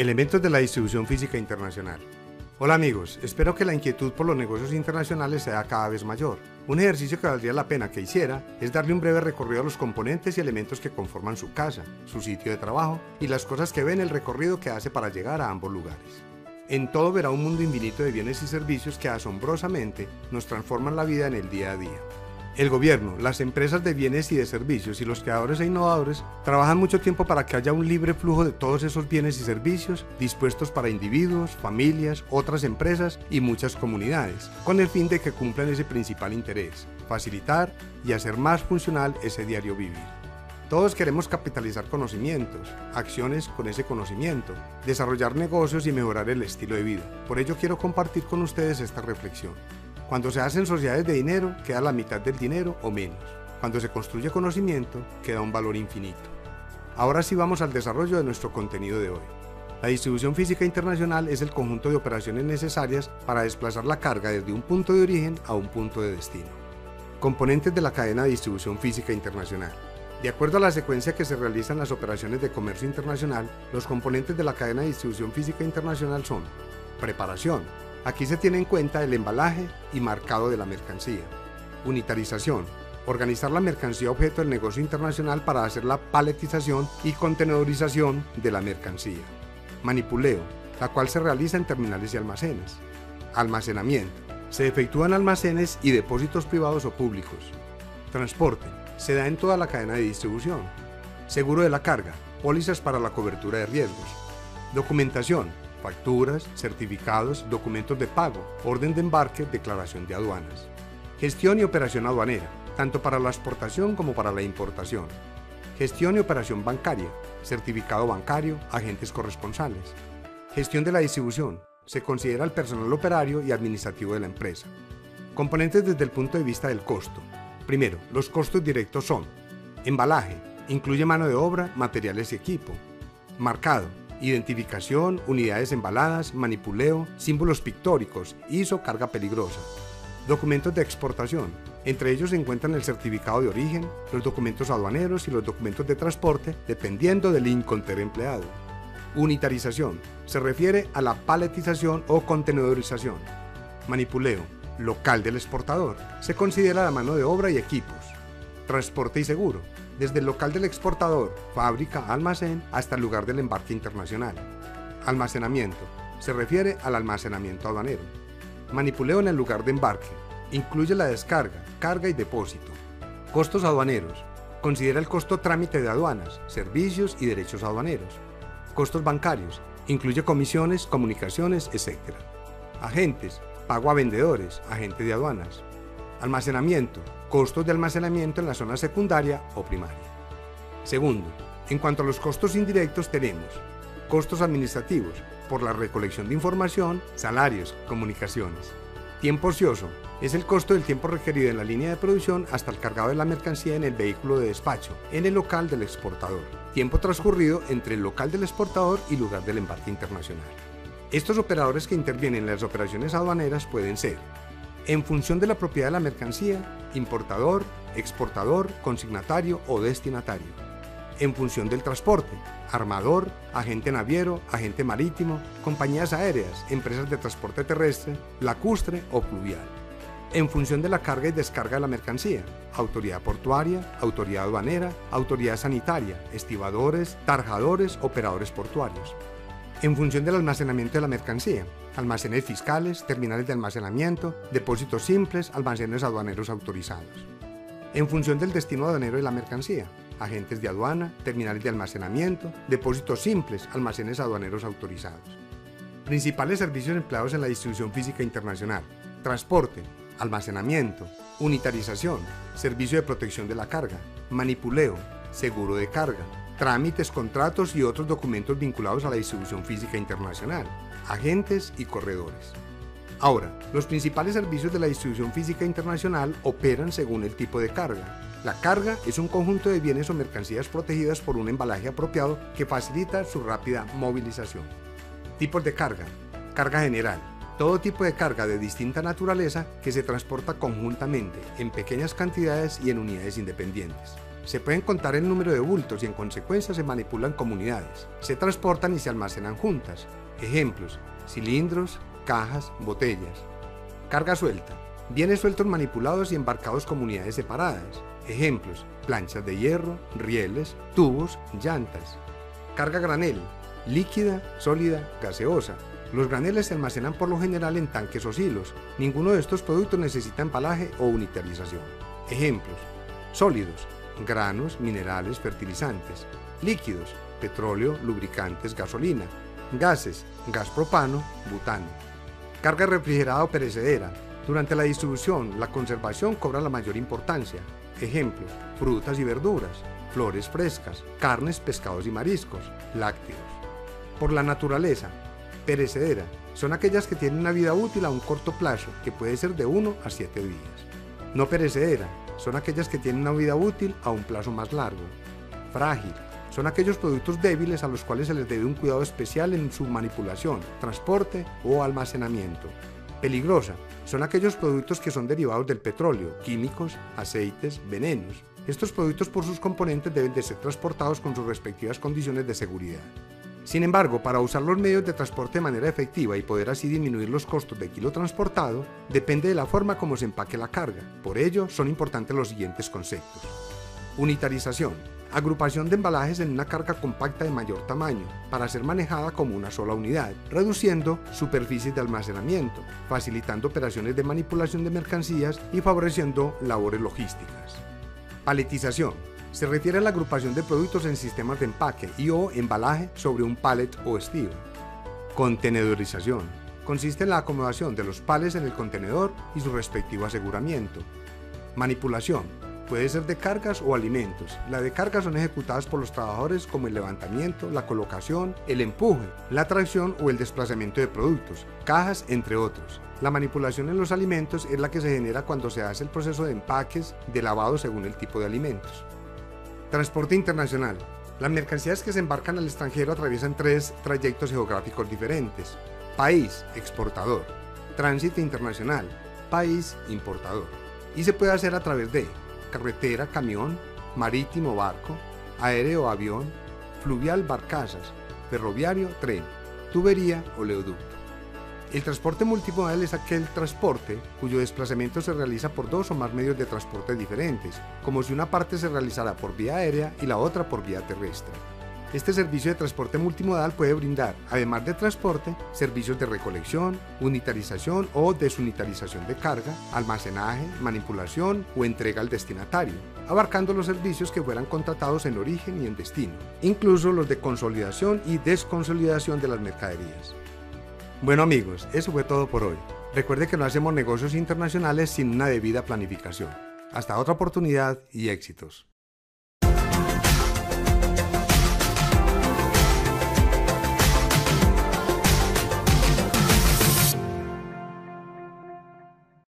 Elementos de la distribución física internacional. Hola amigos, espero que la inquietud por los negocios internacionales sea cada vez mayor. Un ejercicio que valdría la pena que hiciera es darle un breve recorrido a los componentes y elementos que conforman su casa, su sitio de trabajo y las cosas que ve en el recorrido que hace para llegar a ambos lugares. En todo verá un mundo infinito de bienes y servicios que asombrosamente nos transforman la vida en el día a día. El gobierno, las empresas de bienes y de servicios y los creadores e innovadores trabajan mucho tiempo para que haya un libre flujo de todos esos bienes y servicios dispuestos para individuos, familias, otras empresas y muchas comunidades, con el fin de que cumplan ese principal interés, facilitar y hacer más funcional ese diario vivir. Todos queremos capitalizar conocimientos, acciones con ese conocimiento, desarrollar negocios y mejorar el estilo de vida. Por ello quiero compartir con ustedes esta reflexión. Cuando se hacen sociedades de dinero, queda la mitad del dinero o menos. Cuando se construye conocimiento, queda un valor infinito. Ahora sí vamos al desarrollo de nuestro contenido de hoy. La distribución física internacional es el conjunto de operaciones necesarias para desplazar la carga desde un punto de origen a un punto de destino. Componentes de la cadena de distribución física internacional. De acuerdo a la secuencia que se realizan las operaciones de comercio internacional, los componentes de la cadena de distribución física internacional son preparación, Aquí se tiene en cuenta el embalaje y marcado de la mercancía. Unitarización. Organizar la mercancía objeto del negocio internacional para hacer la paletización y contenedorización de la mercancía. Manipuleo, la cual se realiza en terminales y almacenes. Almacenamiento. Se efectúa en almacenes y depósitos privados o públicos. Transporte. Se da en toda la cadena de distribución. Seguro de la carga. Pólizas para la cobertura de riesgos. Documentación facturas, certificados, documentos de pago, orden de embarque, declaración de aduanas. Gestión y operación aduanera, tanto para la exportación como para la importación. Gestión y operación bancaria, certificado bancario, agentes corresponsales. Gestión de la distribución, se considera el personal operario y administrativo de la empresa. Componentes desde el punto de vista del costo. Primero, los costos directos son embalaje, incluye mano de obra, materiales y equipo. Marcado, identificación, unidades embaladas, manipuleo, símbolos pictóricos, ISO, carga peligrosa. Documentos de exportación. Entre ellos se encuentran el certificado de origen, los documentos aduaneros y los documentos de transporte, dependiendo del inconter empleado. Unitarización. Se refiere a la paletización o contenedorización. Manipuleo. Local del exportador. Se considera la mano de obra y equipos. Transporte y seguro desde el local del exportador, fábrica, almacén, hasta el lugar del embarque internacional. Almacenamiento. Se refiere al almacenamiento aduanero. Manipuleo en el lugar de embarque. Incluye la descarga, carga y depósito. Costos aduaneros. Considera el costo trámite de aduanas, servicios y derechos aduaneros. Costos bancarios. Incluye comisiones, comunicaciones, etc. Agentes. Pago a vendedores, agentes de aduanas. Almacenamiento costos de almacenamiento en la zona secundaria o primaria. Segundo, en cuanto a los costos indirectos tenemos costos administrativos por la recolección de información, salarios, comunicaciones. Tiempo ocioso es el costo del tiempo requerido en la línea de producción hasta el cargado de la mercancía en el vehículo de despacho, en el local del exportador. Tiempo transcurrido entre el local del exportador y lugar del embarque internacional. Estos operadores que intervienen en las operaciones aduaneras pueden ser en función de la propiedad de la mercancía, importador, exportador, consignatario o destinatario. En función del transporte, armador, agente naviero, agente marítimo, compañías aéreas, empresas de transporte terrestre, lacustre o fluvial. En función de la carga y descarga de la mercancía, autoridad portuaria, autoridad aduanera, autoridad sanitaria, estibadores, tarjadores, operadores portuarios en función del almacenamiento de la mercancía, almacenes fiscales, terminales de almacenamiento, depósitos simples, almacenes aduaneros autorizados. En función del destino aduanero de la mercancía, agentes de aduana, terminales de almacenamiento, depósitos simples, almacenes aduaneros autorizados. Principales servicios empleados en la distribución física internacional. Transporte, almacenamiento, unitarización, servicio de protección de la carga, manipuleo, seguro de carga, trámites, contratos y otros documentos vinculados a la distribución física internacional, agentes y corredores. Ahora, los principales servicios de la distribución física internacional operan según el tipo de carga. La carga es un conjunto de bienes o mercancías protegidas por un embalaje apropiado que facilita su rápida movilización. Tipos de carga. Carga general. Todo tipo de carga de distinta naturaleza que se transporta conjuntamente, en pequeñas cantidades y en unidades independientes. Se pueden contar el número de bultos y en consecuencia se manipulan comunidades. Se transportan y se almacenan juntas. Ejemplos, cilindros, cajas, botellas. Carga suelta. Bienes sueltos manipulados y embarcados comunidades separadas. Ejemplos, planchas de hierro, rieles, tubos, llantas. Carga granel. Líquida, sólida, gaseosa. Los graneles se almacenan por lo general en tanques o silos. Ninguno de estos productos necesita embalaje o unitarización. Ejemplos, sólidos, granos, minerales, fertilizantes. Líquidos, petróleo, lubricantes, gasolina. Gases, gas propano, butano. Carga refrigerada o perecedera. Durante la distribución, la conservación cobra la mayor importancia. Ejemplos, frutas y verduras, flores frescas, carnes, pescados y mariscos, lácteos. Por la naturaleza, perecedera son aquellas que tienen una vida útil a un corto plazo, que puede ser de 1 a 7 días. No perecedera son aquellas que tienen una vida útil a un plazo más largo. Frágil son aquellos productos débiles a los cuales se les debe un cuidado especial en su manipulación, transporte o almacenamiento. Peligrosa son aquellos productos que son derivados del petróleo, químicos, aceites, venenos. Estos productos por sus componentes deben de ser transportados con sus respectivas condiciones de seguridad. Sin embargo, para usar los medios de transporte de manera efectiva y poder así disminuir los costos de kilo transportado, depende de la forma como se empaque la carga. Por ello, son importantes los siguientes conceptos. Unitarización. Agrupación de embalajes en una carga compacta de mayor tamaño, para ser manejada como una sola unidad, reduciendo superficies de almacenamiento, facilitando operaciones de manipulación de mercancías y favoreciendo labores logísticas. Paletización se refiere a la agrupación de productos en sistemas de empaque y o embalaje sobre un pallet o estilo. Contenedorización. Consiste en la acomodación de los palets en el contenedor y su respectivo aseguramiento. Manipulación. Puede ser de cargas o alimentos. Las de cargas son ejecutadas por los trabajadores como el levantamiento, la colocación, el empuje, la tracción o el desplazamiento de productos, cajas, entre otros. La manipulación en los alimentos es la que se genera cuando se hace el proceso de empaques, de lavado según el tipo de alimentos. Transporte internacional. Las mercancías que se embarcan al extranjero atraviesan tres trayectos geográficos diferentes. País, exportador. Tránsito internacional, país, importador. Y se puede hacer a través de carretera, camión, marítimo, barco, aéreo, avión, fluvial, barcazas, ferroviario, tren, tubería, oleoducto. El transporte multimodal es aquel transporte cuyo desplazamiento se realiza por dos o más medios de transporte diferentes, como si una parte se realizara por vía aérea y la otra por vía terrestre. Este servicio de transporte multimodal puede brindar, además de transporte, servicios de recolección, unitarización o desunitarización de carga, almacenaje, manipulación o entrega al destinatario, abarcando los servicios que fueran contratados en origen y en destino, incluso los de consolidación y desconsolidación de las mercaderías. Bueno amigos, eso fue todo por hoy. Recuerde que no hacemos negocios internacionales sin una debida planificación. Hasta otra oportunidad y éxitos.